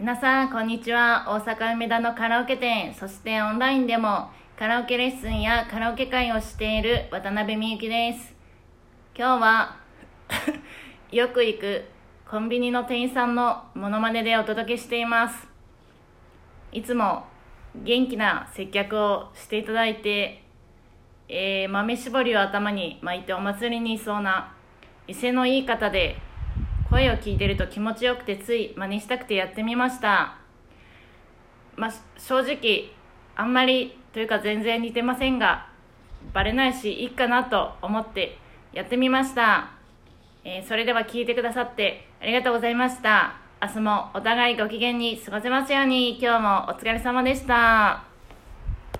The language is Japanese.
皆さんこんにちは。大阪梅田のカラオケ店そしてオンラインでもカラオケレッスンやカラオケ会をしている渡辺美幸です。今日は よく行くコンビニの店員さんのモノマネでお届けしています。いつも元気な接客をしていただいて、えー、豆絞りを頭に巻いてお祭りにいそうな威勢のいい方で声を聞いてると気持ちよくてつい真似したくてやってみました。まあ正直あんまりというか全然似てませんがバレないしいいかなと思ってやってみました、えー、それでは聞いてくださってありがとうございました。明日もお互いご機嫌に過ごせますように。今日もお疲れ様でした。